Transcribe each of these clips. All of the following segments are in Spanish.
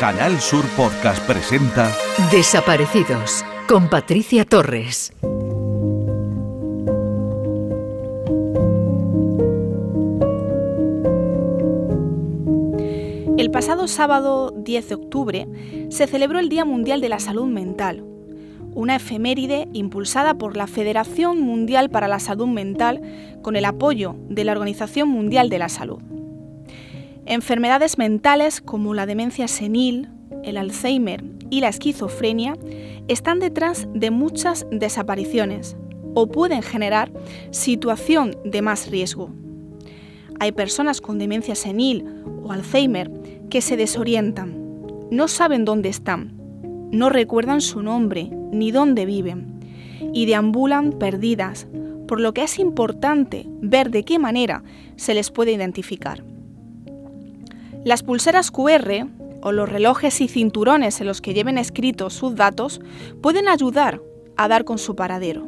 Canal Sur Podcast presenta Desaparecidos con Patricia Torres. El pasado sábado 10 de octubre se celebró el Día Mundial de la Salud Mental, una efeméride impulsada por la Federación Mundial para la Salud Mental con el apoyo de la Organización Mundial de la Salud. Enfermedades mentales como la demencia senil, el Alzheimer y la esquizofrenia están detrás de muchas desapariciones o pueden generar situación de más riesgo. Hay personas con demencia senil o Alzheimer que se desorientan, no saben dónde están, no recuerdan su nombre ni dónde viven y deambulan perdidas, por lo que es importante ver de qué manera se les puede identificar. Las pulseras QR o los relojes y cinturones en los que lleven escritos sus datos pueden ayudar a dar con su paradero.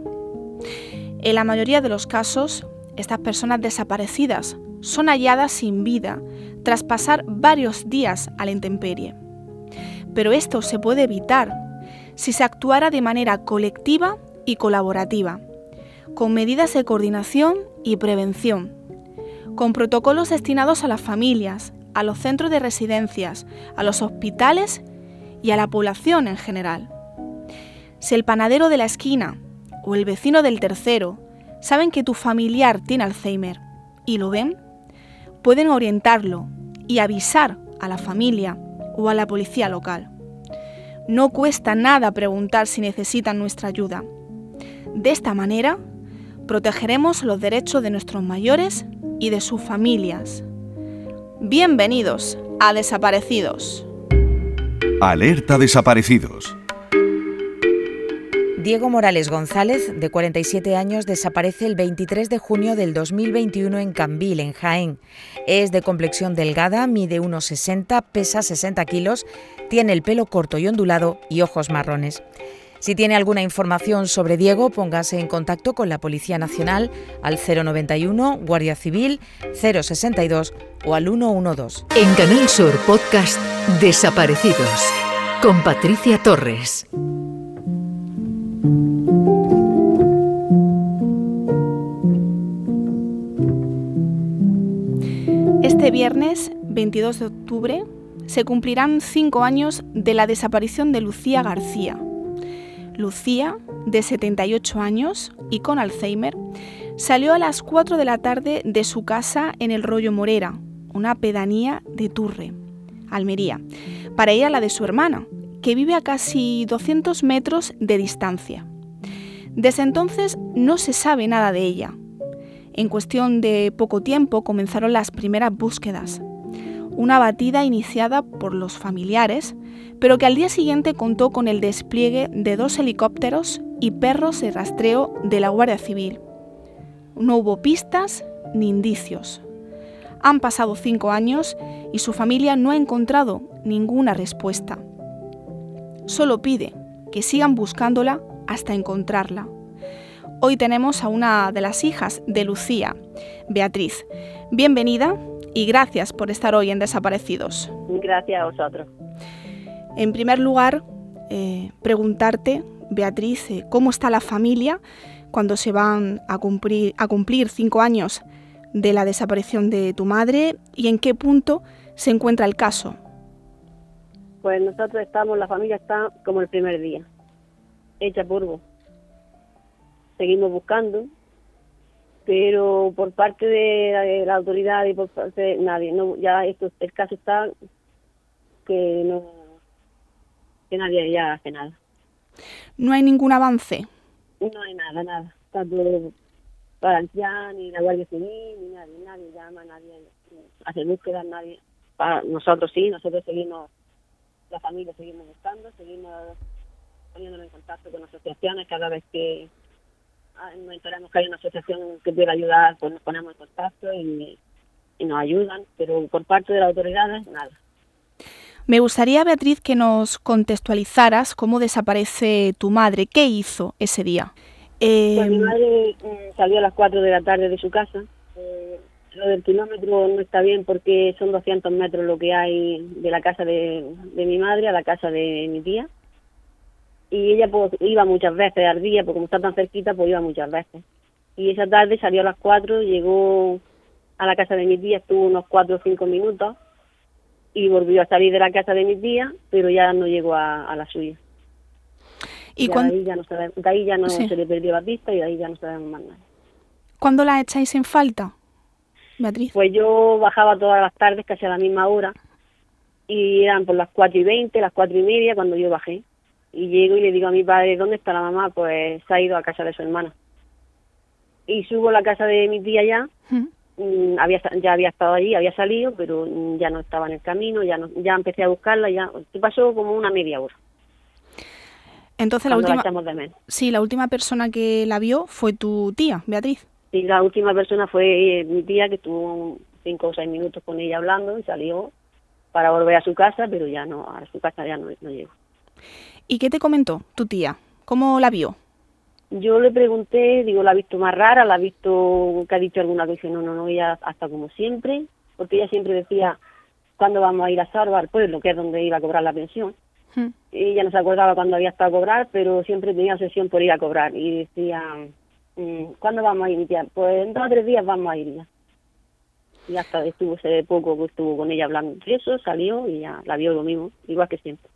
En la mayoría de los casos, estas personas desaparecidas son halladas sin vida tras pasar varios días a la intemperie. Pero esto se puede evitar si se actuara de manera colectiva y colaborativa, con medidas de coordinación y prevención, con protocolos destinados a las familias, a los centros de residencias, a los hospitales y a la población en general. Si el panadero de la esquina o el vecino del tercero saben que tu familiar tiene Alzheimer y lo ven, pueden orientarlo y avisar a la familia o a la policía local. No cuesta nada preguntar si necesitan nuestra ayuda. De esta manera, protegeremos los derechos de nuestros mayores y de sus familias. Bienvenidos a Desaparecidos. Alerta Desaparecidos. Diego Morales González, de 47 años, desaparece el 23 de junio del 2021 en Cambil, en Jaén. Es de complexión delgada, mide 1,60, pesa 60 kilos, tiene el pelo corto y ondulado y ojos marrones. Si tiene alguna información sobre Diego, póngase en contacto con la Policía Nacional al 091, Guardia Civil 062 o al 112. En Canal Sur Podcast Desaparecidos con Patricia Torres. Este viernes 22 de octubre se cumplirán cinco años de la desaparición de Lucía García. Lucía, de 78 años y con Alzheimer, salió a las 4 de la tarde de su casa en el Rollo Morera, una pedanía de Turre, Almería, para ir a la de su hermana, que vive a casi 200 metros de distancia. Desde entonces no se sabe nada de ella. En cuestión de poco tiempo comenzaron las primeras búsquedas. Una batida iniciada por los familiares, pero que al día siguiente contó con el despliegue de dos helicópteros y perros de rastreo de la Guardia Civil. No hubo pistas ni indicios. Han pasado cinco años y su familia no ha encontrado ninguna respuesta solo pide que sigan buscándola hasta encontrarla. Hoy tenemos a una de las hijas de Lucía, Beatriz. Bienvenida y gracias por estar hoy en Desaparecidos. Gracias a vosotros. En primer lugar, eh, preguntarte, Beatriz, eh, ¿cómo está la familia cuando se van a cumplir, a cumplir cinco años de la desaparición de tu madre y en qué punto se encuentra el caso? Pues nosotros estamos, la familia está como el primer día, hecha polvo. Seguimos buscando, pero por parte de la autoridad y por parte de nadie, no, ya esto, el caso está que no, que nadie ya hace nada. ¿No hay ningún avance? No hay nada, nada. Todo para ya, ni la Guardia Civil, ni nadie, nadie llama, nadie hace búsqueda, nadie. Para nosotros sí, nosotros seguimos la familia seguimos buscando, seguimos poniéndonos en contacto con asociaciones cada vez que enteramos que hay una asociación que pueda ayudar, pues nos ponemos en contacto y, nos ayudan, pero por parte de las autoridades, nada. Me gustaría, Beatriz, que nos contextualizaras cómo desaparece tu madre. ¿Qué hizo ese día? Pues mi em, madre mm, salió a las 4 de la tarde de su casa. Eh, Lo del kilómetro no está bien porque son 200 metros lo que hay de la casa de, de mi madre a la casa de mi tía. Y ella pues iba muchas veces al día, porque como está tan cerquita, pues iba muchas veces. Y esa tarde salió a las 4, llegó a la casa de mi tía, estuvo unos 4 o 5 minutos y volvió a salir de la casa de mi tía, pero ya no llegó a, a la suya. ¿Y de ahí ya no, sabemos- de ahí ya no Sí. se le perdió la pista y de ahí ya no sabemos más nada. cuándo la echáis en falta, Beatriz? Pues yo bajaba todas las tardes casi a la misma hora y eran por las cuatro y veinte, las cuatro y media cuando yo bajé. Y llego y le digo a mi padre, ¿dónde está la mamá? Pues se ha ido a casa de su hermana. Y subo a la casa de mi tía ya, ¿Mm? había, ya había estado allí, había salido, pero mm, ya no estaba en el camino, ya no, ya empecé a buscarla, ya pasó como una media hora. Entonces la última, echamos de menos. sí, la última persona que la vio fue tu tía, Beatriz. Y la última persona fue eh, mi tía que estuvo cinco o seis minutos con ella hablando y salió para volver a su casa, pero ya no, a su casa ya no, no llegó. ¿Y qué te comentó tu tía? ¿Cómo la vio? Yo le pregunté, digo, ¿la ha visto más rara? ¿La ha visto que ha dicho alguna cosa? No, no, no, ella hasta como siempre, porque ella siempre decía, ¿cuándo vamos a ir a Salva, al pueblo, que es donde iba a cobrar la pensión? ¿Mm? Ella no se acordaba cuándo había estado a cobrar, pero siempre tenía obsesión por ir a cobrar. Y decía, mm, ¿cuándo vamos a ir? tía? Pues en dos o tres días vamos a ir ya. Y hasta estuvo hace poco que estuvo con ella hablando de eso, salió y ya la vio lo mismo, igual que siempre.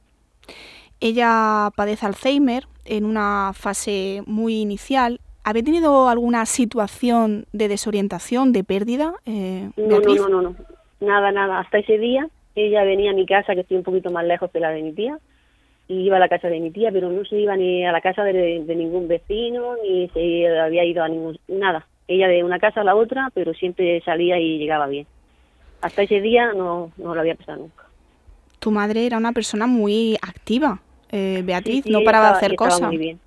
Ella padece Alzheimer en una fase muy inicial. ¿Había tenido alguna situación de desorientación, de pérdida, eh, No, no, no, no, no, nada, nada. Hasta ese día ella venía a mi casa, que estoy un poquito más lejos que la de mi tía, y iba a la casa de mi tía, pero no se iba ni a la casa de, de ningún vecino, ni se había ido a ningún, nada. Ella de una casa a la otra, pero siempre salía y llegaba bien. Hasta ese día no, no lo había pasado nunca. Tu madre era una persona muy activa, eh, Beatriz, Sí, sí, no paraba de hacer cosas. muy bien.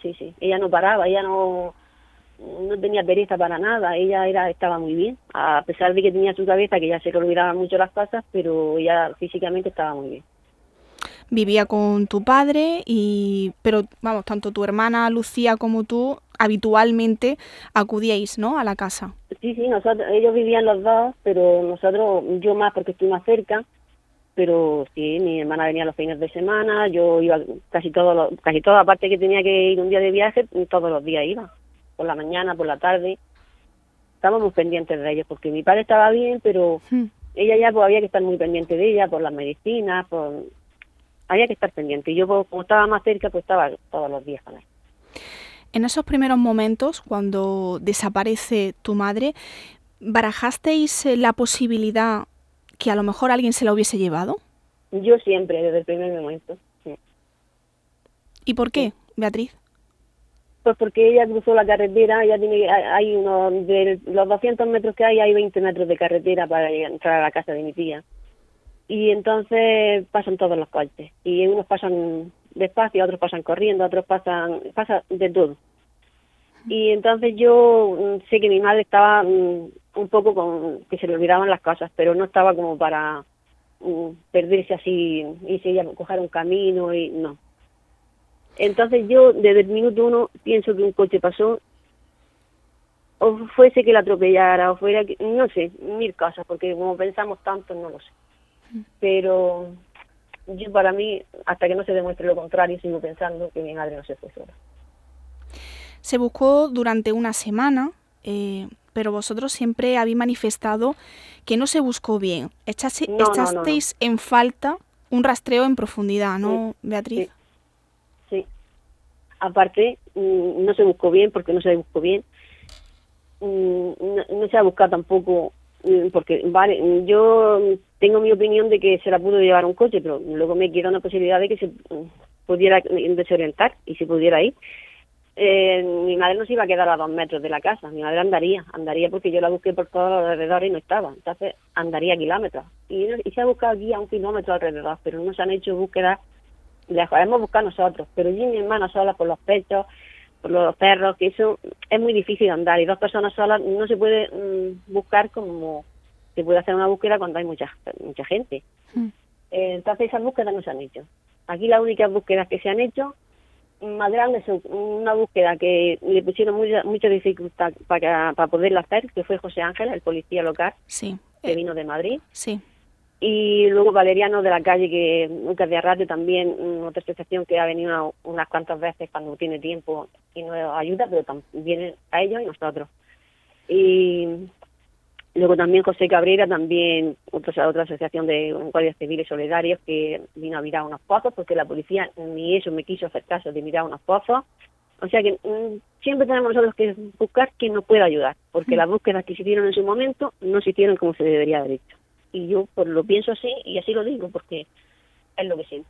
Sí, sí. Ella no paraba, ella no no tenía pereza para nada, ella era estaba muy bien, a pesar de que tenía su cabeza que ya se le olvidaban mucho las cosas, pero ella físicamente estaba muy bien. Vivía con tu padre y, pero vamos, tanto tu hermana Lucía como tú habitualmente acudíais, ¿no? A la casa. Sí, sí, nosotros, ellos vivían los dos, pero nosotros, yo más porque estoy más cerca, pero sí, mi hermana venía los fines de semana, yo iba casi todos los, casi toda aparte que tenía que ir un día de viaje, todos los días iba, por la mañana, por la tarde, estábamos pendientes de ellos, porque mi padre estaba bien, pero ella ya pues había que estar muy pendiente de ella, por las medicinas, por había que estar pendiente, y yo pues, como estaba más cerca, pues estaba todos los días con él. En esos primeros momentos, cuando desaparece tu madre, ¿barajasteis eh, la posibilidad que a lo mejor alguien se la hubiese llevado? Yo siempre, desde el primer momento. sí. ¿Y por qué, Beatriz? Pues porque ella cruzó la carretera, ella tiene, hay unos, de los 200 metros que hay, hay 20 metros de carretera para entrar a la casa de mi tía. Y entonces pasan todos los coches. Y unos pasan despacio, otros pasan corriendo, otros pasan, pasa de todo. Y entonces yo mm, sé que mi madre estaba mm, un poco con, que se le olvidaban las cosas, pero no estaba como para mm, perderse así y si ella coger un camino y no. Entonces yo desde el minuto uno pienso que un coche pasó o fuese que la atropellara o fuera que no sé mil cosas porque como pensamos tanto no lo sé pero yo para mí hasta que no se demuestre lo contrario sigo pensando que mi madre no se fue sola Se buscó durante una semana, eh, pero vosotros siempre habéis manifestado que no se buscó bien. Echase- No, no, no, no. echasteis en falta un rastreo en profundidad, ¿no, Beatriz? sí aparte mm, no se buscó bien porque no se buscó bien Mm, no, se ha buscado tampoco mm, porque vale yo tengo mi opinión de que se la pudo llevar un coche pero luego me queda una posibilidad de que se pudiera desorientar y se pudiera ir eh, mi madre no se iba a quedar a dos metros de la casa, mi madre andaría, andaría porque yo la busqué por todos los alrededores y no estaba, entonces andaría kilómetros. Y, y se ha buscado aquí a un kilómetro alrededor, pero no se han hecho búsquedas lejos, hemos buscado nosotros, pero yo y mi hermana sola por los pechos, por los perros, que eso es muy difícil andar y dos personas solas no se puede mm, buscar como se puede hacer una búsqueda cuando hay mucha, mucha gente. Mm. Eh, entonces esas búsquedas no se han hecho. Aquí las únicas búsquedas que se han hecho más grande, una búsqueda que le pusieron mucha, mucha dificultad para, para poderla hacer, que fue José Ángel, el policía local, sí. que vino de Madrid. Sí. Y luego Valeriano de la calle, que nunca de radio también, otra asociación que ha venido unas cuantas veces cuando tiene tiempo y nos ayuda, pero también a ellos y nosotros. Y Luego también José Cabrera, también otra, otra asociación de guardias civiles solidarios que vino a mirar unos pozos porque la policía ni eso me quiso hacer caso de mirar unos pozos. O sea que mm, siempre tenemos nosotros que buscar quien nos pueda ayudar, porque las búsquedas que se hicieron en su momento no se hicieron como se debería haber hecho. Y yo pues, lo pienso así y así lo digo porque es lo que siento.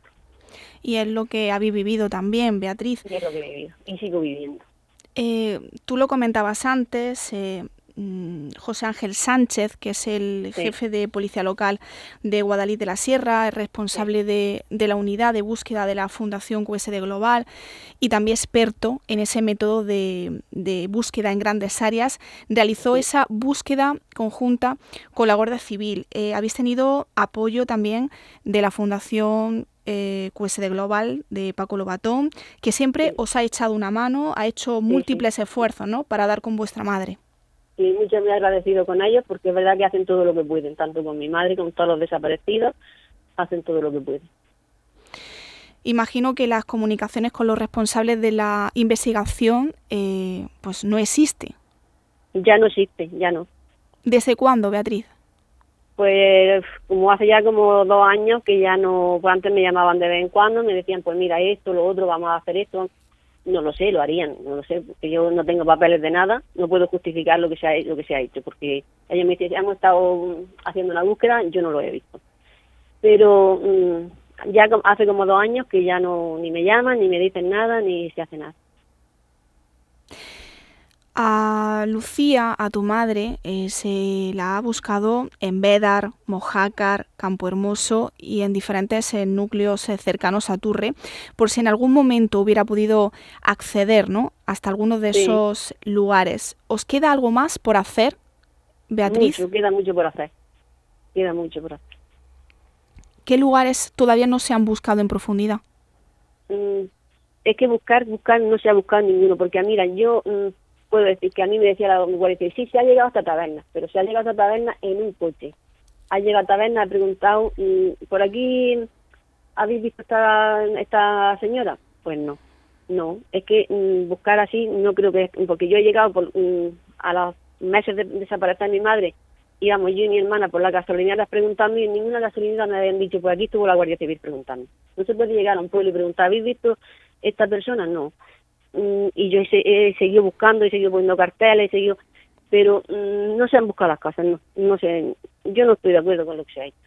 Y es lo que habéis vivido también, Beatriz. Y es lo que he vivido y sigo viviendo. Eh, tú lo comentabas antes, eh, Mm, José Ángel Sánchez, que es el jefe de policía local de Guadalí de la Sierra, es responsable de, la unidad de búsqueda de la Fundación QSD Global y también experto en ese método de, búsqueda en grandes áreas, realizó esa búsqueda conjunta con la Guardia Civil. Eh, habéis tenido apoyo también de la Fundación eh, QSD Global de Paco Lobatón, que siempre os ha echado una mano, ha hecho múltiples esfuerzos ¿no? para dar con vuestra madre y mucho me he agradecido con ellos porque es verdad que hacen todo lo que pueden, tanto con mi madre como con todos los desaparecidos, hacen todo lo que pueden. Imagino que las comunicaciones con los responsables de la investigación eh, pues no existe. Ya no existe, ya no. ¿Desde cuándo, Beatriz? Pues como hace ya como dos años que ya no, pues antes me llamaban de vez en cuando, me decían pues mira esto, lo otro, vamos a hacer esto, no lo sé, lo harían, no lo sé, porque yo no tengo papeles de nada, no puedo justificar lo que se ha, lo que se ha hecho, porque ellos me dicen, hemos estado haciendo una búsqueda, yo no lo he visto. Pero mm, ya hace como dos años que ya no ni me llaman, ni me dicen nada, ni se hace nada. A Lucía, a tu madre, eh, se la ha buscado en Bédar, Mojácar, Campo Hermoso y en diferentes eh, núcleos eh, cercanos a Turre, por si en algún momento hubiera podido acceder ¿no? hasta alguno de esos lugares. ¿Os queda algo más por hacer, Beatriz? Mucho, queda mucho por hacer. Queda mucho por hacer. ¿Qué lugares todavía no se han buscado en profundidad? Mm, es que buscar, buscar, no se ha buscado ninguno, porque mira, yo... Mm, puedo decir que a mí me decía la guardia sí, se ha llegado hasta taberna, pero se ha llegado hasta taberna en un coche. Ha llegado a taberna, ha preguntado, mm, ¿por aquí habéis visto esta, esta señora? Pues no, no, es que mm, buscar así no creo que, porque yo he llegado por, mm, a los meses de desaparecer mi madre, íbamos yo y mi hermana por la gasolinera preguntando y en ninguna gasolinera me habían dicho, pues aquí estuvo la Guardia Civil preguntando. No se puede llegar a un pueblo y preguntar, ¿habéis visto esta persona? No. Mm, y yo he, seguido buscando, he seguido poniendo carteles, he seguido, pero mm, no se han buscado las cosas, no, no sé, yo no estoy de acuerdo con lo que se ha hecho.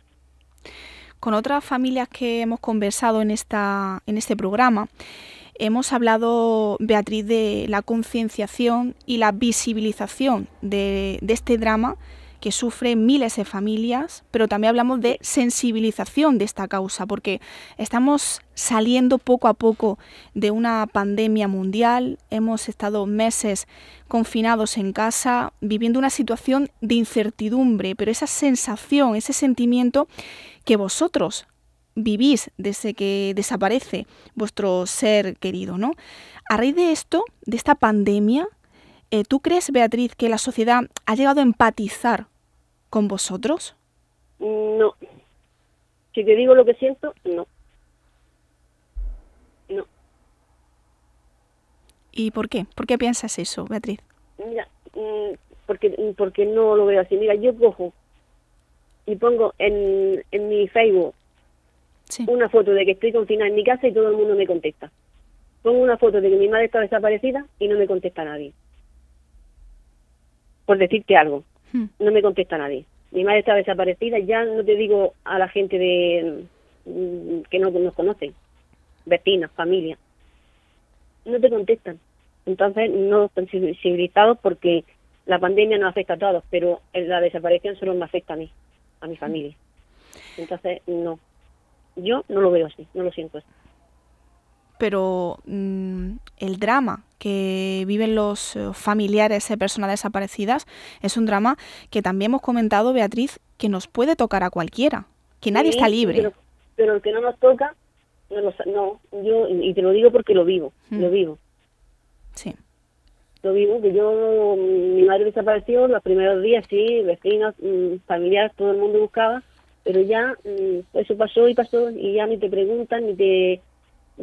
Con otras familias que hemos conversado en, esta, en este programa, hemos hablado, Beatriz, de la concienciación y la visibilización de, de este drama que sufren miles de familias, pero también hablamos de sensibilización de esta causa, porque estamos saliendo poco a poco de una pandemia mundial, hemos estado meses confinados en casa, viviendo una situación de incertidumbre, pero esa sensación, ese sentimiento que vosotros vivís desde que desaparece vuestro ser querido, ¿no? A raíz de esto, de esta pandemia, eh, ¿Tú crees, Beatriz, que la sociedad ha llegado a empatizar con vosotros? No. Si te digo lo que siento, no. No. ¿Y por qué? ¿Por qué piensas eso, Beatriz? Mira, mm, porque, porque no lo veo así. Mira, yo cojo y pongo en, en mi Facebook una foto de que estoy confinada en mi casa y todo el mundo me contesta. Pongo una foto de que mi madre está desaparecida y no me contesta nadie por decirte algo. Hmm. No me contesta nadie. Mi madre está desaparecida, ya no te digo a la gente de mm, que no nos conocen, vecinos, familia. No te contestan. Entonces no están sensibilizados porque la pandemia nos afecta a todos, pero la desaparición solo me afecta a mí, a mi familia. Entonces, no. Yo no lo veo así, no lo siento así pero mm, el drama que viven los eh, familiares de personas desaparecidas es un drama que también hemos comentado, Beatriz, que nos puede tocar a cualquiera, que nadie está libre. Pero, el que no nos toca No, lo, no, yo, y te lo digo porque lo vivo, Mm. lo vivo. Sí. Lo vivo, que yo, mi madre desapareció los primeros días, sí, vecinos, mm, familiares, todo el mundo buscaba, pero ya mm, eso pasó y pasó y ya ni te preguntan, ni te...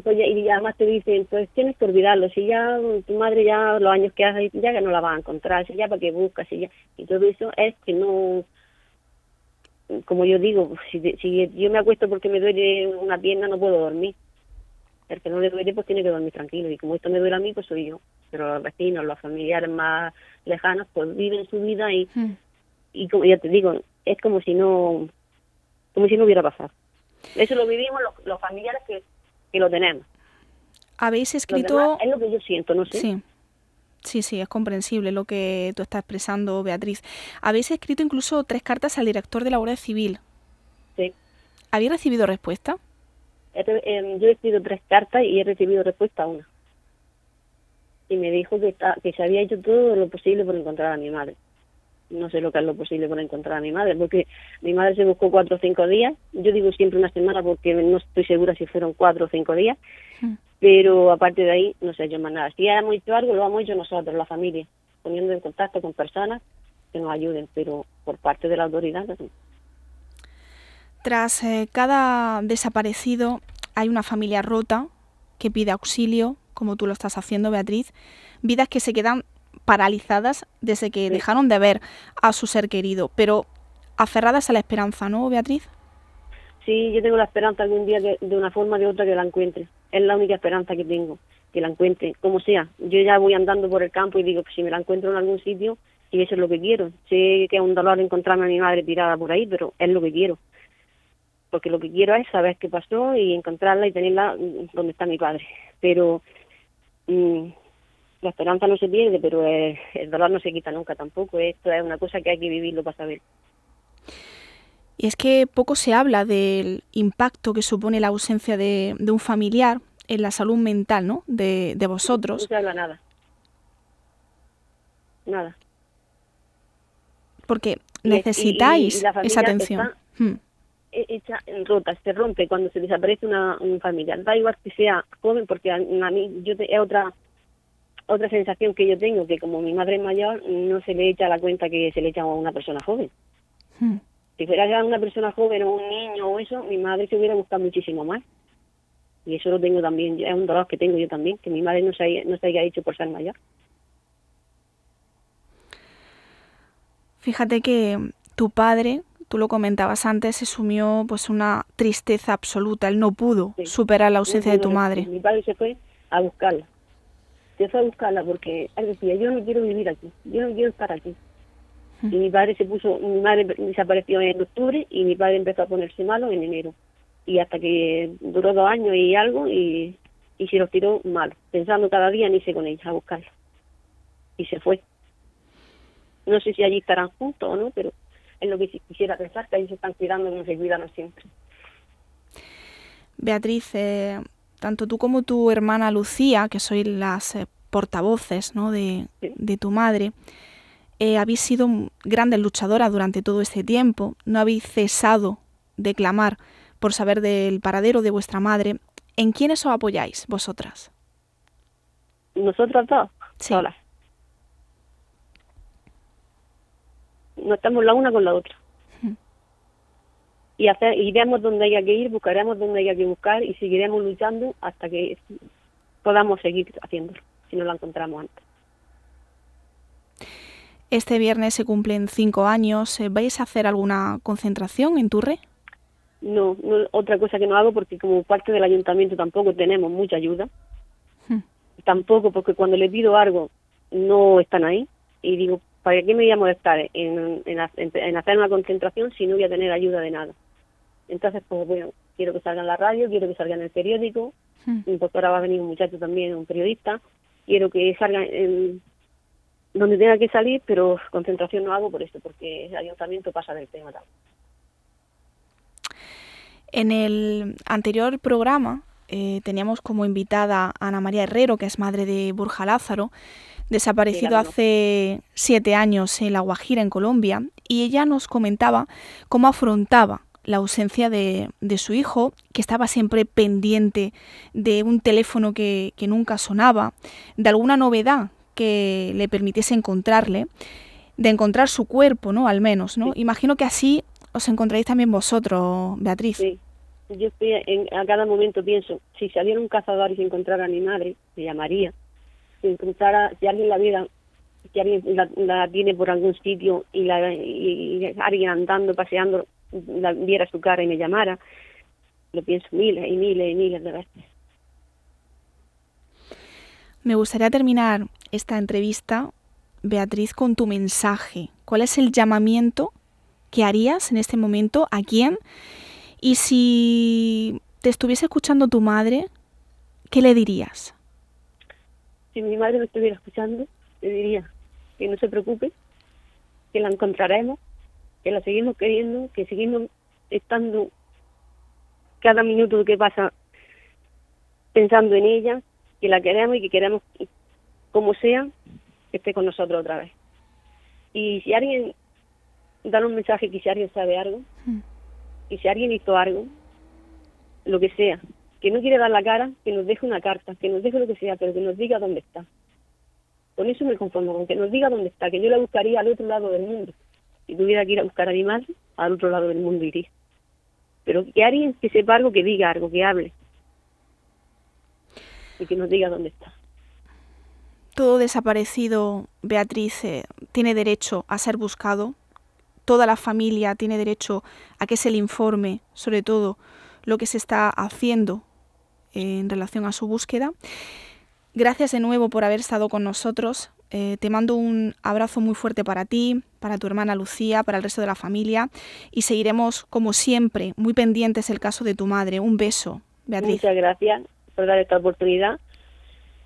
pues ya- y además te dicen, pues tienes que olvidarlo, si ya tu madre ya los años que hace, ya que no la vas a encontrar, si ya para qué buscas, si ya... Y todo eso es que no... Como yo digo, si, si yo me acuesto porque me duele una pierna, no puedo dormir. El que no le duele, pues tiene que dormir tranquilo. Y como esto me duele a mí, pues soy yo. Pero los vecinos, los familiares más lejanos, pues viven su vida y, Mm. y como ya te digo, es como si no como si no hubiera pasado. Eso lo vivimos los, los familiares que, que lo tenemos. Habéis escrito... demás es lo que yo siento, no sé. Sí. Sí, sí, es comprensible lo que tú estás expresando, Beatriz. Habéis escrito incluso tres cartas al director de la Guardia Civil. Sí. ¿Habéis recibido respuesta? Em, yo he escrito tres cartas y he recibido respuesta a una. Y me dijo que, está- que se había hecho todo lo posible por encontrar a mi madre. No sé lo que es lo posible por encontrar a mi madre, porque mi madre se buscó cuatro o cinco días. Yo digo siempre una semana porque no estoy segura si fueron cuatro o cinco días. Mm. Pero aparte de ahí, no sé yo más nada. Si hemos hecho algo, lo hemos hecho nosotros, la familia, poniendo en contacto con personas que nos ayuden, pero por parte de la autoridad, no. Tras eh, cada desaparecido hay una familia rota que pide auxilio, como tú lo estás haciendo, Beatriz. Vidas que se quedan paralizadas desde que Sí. dejaron de ver a su ser querido, pero aferradas a la esperanza, ¿no, Beatriz? Sí, yo tengo la esperanza algún día que de una forma o de otra que la encuentre. Es la única esperanza que tengo, que la encuentre, como sea. Yo ya voy andando por el campo y digo, pues si me la encuentro en algún sitio, y eso es lo que quiero. Sé que es un dolor encontrarme a mi madre tirada por ahí, pero es lo que quiero. Porque lo que quiero es saber qué pasó y encontrarla y tenerla donde está mi padre. Pero mm, la esperanza no se pierde, pero eh, el dolor no se quita nunca tampoco. Esto es una cosa que hay que vivirlo para saber. Y es que poco se habla del impacto que supone la ausencia de, de un familiar en la salud mental, ¿no? De, de No vosotros. se habla nada. Nada. Porque necesitáis y- y esa atención. está- Hmm. he- hecha en rota, se rompe cuando se desaparece una, un familiar. Da igual que sea joven, porque a, a mí yo te- es otra otra sensación que yo tengo, que como mi madre es mayor, no se le echa la cuenta que se le echa a una persona joven. Hmm. Si fuera una persona joven o un niño o eso, mi madre se hubiera buscado muchísimo más. Y eso lo tengo también, es un dolor que tengo yo también, que mi madre no se, haya- no se haya hecho por ser mayor. Fíjate que tu padre, tú lo comentabas antes, se sumió pues una tristeza absoluta. Él no pudo Sí. superar la ausencia de tu madre. Mi padre se fue a buscarla. Se fue a buscarla porque él decía, yo no quiero vivir aquí, yo no quiero estar aquí. Y mi padre se puso, mi madre desapareció en octubre y mi padre empezó a ponerse malo en enero. Y hasta que duró dos años y algo y, y se los tiró malo, pensando cada día en irse con ella a buscarla. Y se fue. No sé si allí estarán juntos o no, pero es lo que quisiera pensar, que ahí se están cuidando como se cuidaron siempre. Beatriz, eh, tanto tú como tu hermana Lucía, que sois las eh, portavoces ¿no? de, Sí. de tu madre, eh, habéis sido grandes luchadoras durante todo este tiempo, no habéis cesado de clamar por saber del paradero de vuestra madre. ¿En quiénes os apoyáis vosotras? Nosotras dos, Sí. solas. No estamos la una con la otra. Y hacer, iremos donde haya que ir, buscaremos donde haya que buscar y seguiremos luchando hasta que podamos seguir haciéndolo, si no la encontramos antes. Este viernes se cumplen cinco años. eh, ¿Vais a hacer alguna concentración en Turre? No, no, otra cosa que no hago porque como parte del ayuntamiento tampoco tenemos mucha ayuda. Hmm. Tampoco porque cuando le pido algo no están ahí y digo, ¿para qué me voy a molestar en, en, ha- en- en hacer una concentración si no voy a tener ayuda de nada? Entonces, pues bueno, quiero que salga en la radio, quiero que salga en el periódico, Hmm. y pues ahora va a venir un muchacho también, un periodista, quiero que salga en donde tenga que salir, pero concentración no hago por esto, porque el ayuntamiento pasa del tema también. En el anterior programa eh, teníamos como invitada a Ana María Herrero, que es madre de Burja Lázaro, desaparecido hace siete años en La Guajira, en Colombia, y ella nos comentaba cómo afrontaba la ausencia de, su hijo, que estaba siempre pendiente de un teléfono que, nunca sonaba, de alguna novedad que le permitiese encontrarle, de encontrar su cuerpo, ¿no? Al menos, ¿no? Imagino que así os encontráis también vosotros, Beatriz. Sí, yo estoy a cada momento pienso, si saliera un cazador y se encontrara a mi madre, me llamaría. Si encontrara, si alguien la viera que alguien la, tiene por algún sitio y, la, alguien andando, paseando, la, viera su cara y me llamara, lo pienso miles y miles y miles de veces. Me gustaría terminar esta entrevista, Beatriz, con tu mensaje. ¿Cuál es el llamamiento que harías en este momento? ¿A quién? Y si te estuviese escuchando tu madre, ¿qué le dirías? Si mi madre me estuviera escuchando, le diría, que no se preocupe, que la encontraremos, que la seguimos queriendo, que seguimos estando cada minuto que pasa pensando en ella, que la queremos y que queremos, como sea, que esté con nosotros otra vez. Y si alguien da un mensaje que si alguien sabe algo, mm. y si alguien hizo algo, lo que sea, que no quiere dar la cara, que nos deje una carta, que nos deje lo que sea, pero que nos diga dónde está. Con eso me conformo, con que nos diga dónde está, que yo la buscaría al otro lado del mundo. Si tuviera que ir a buscar a mi madre, al otro lado del mundo iría. Pero que alguien que sepa algo, que diga algo, que hable. Y que nos diga dónde está. Todo desaparecido, Beatriz, eh, tiene derecho a ser buscado. Toda la familia tiene derecho a que se le informe, sobre todo, lo que se está haciendo en relación a su búsqueda. Gracias de nuevo por haber estado con nosotros. Eh, te mando un abrazo muy fuerte para ti, para tu hermana Lucía, para el resto de la familia y seguiremos, como siempre, muy pendientes el caso de tu madre. Un beso, Beatriz. Muchas gracias por dar esta oportunidad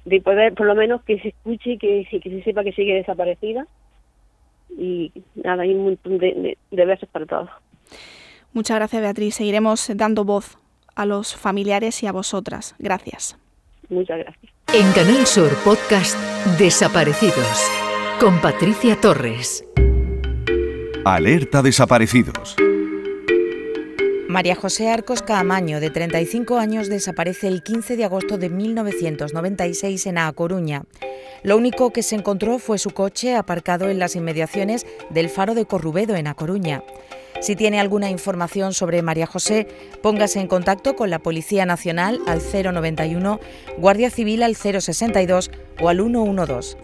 de poder, por lo menos, que se escuche y que, que se sepa que sigue desaparecida. Y nada, hay un montón de besos para todos. Muchas gracias, Beatriz. Seguiremos dando voz a los familiares y a vosotras. Gracias. Muchas gracias. En Canal Sur Podcast Desaparecidos con Patricia Torres. Alerta Desaparecidos. María José Arcos Caamaño, de 35 años, desaparece el 15 de agosto de 1996 en A Coruña. Lo único que se encontró fue su coche aparcado en las inmediaciones del faro de Corrubedo en A Coruña. Si tiene alguna información sobre María José, póngase en contacto con la Policía Nacional al 091, Guardia Civil al 062 o al 112.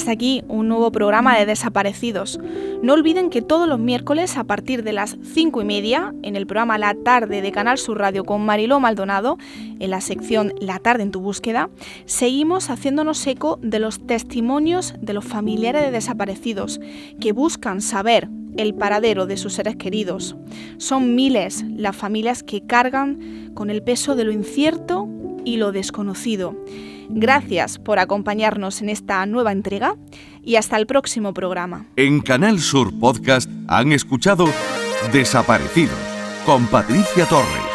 Hasta aquí un nuevo programa de Desaparecidos. No olviden que todos los miércoles a partir de las 5 y media, en el programa La Tarde de Canal Sur Radio con Mariló Maldonado, en la sección La Tarde en tu búsqueda, seguimos haciéndonos eco de los testimonios de los familiares de desaparecidos que buscan saber el paradero de sus seres queridos. Son miles las familias que cargan con el peso de lo incierto y lo desconocido. Gracias por acompañarnos en esta nueva entrega y hasta el próximo programa. En Canal Sur Podcast han escuchado Desaparecidos con Patricia Torres.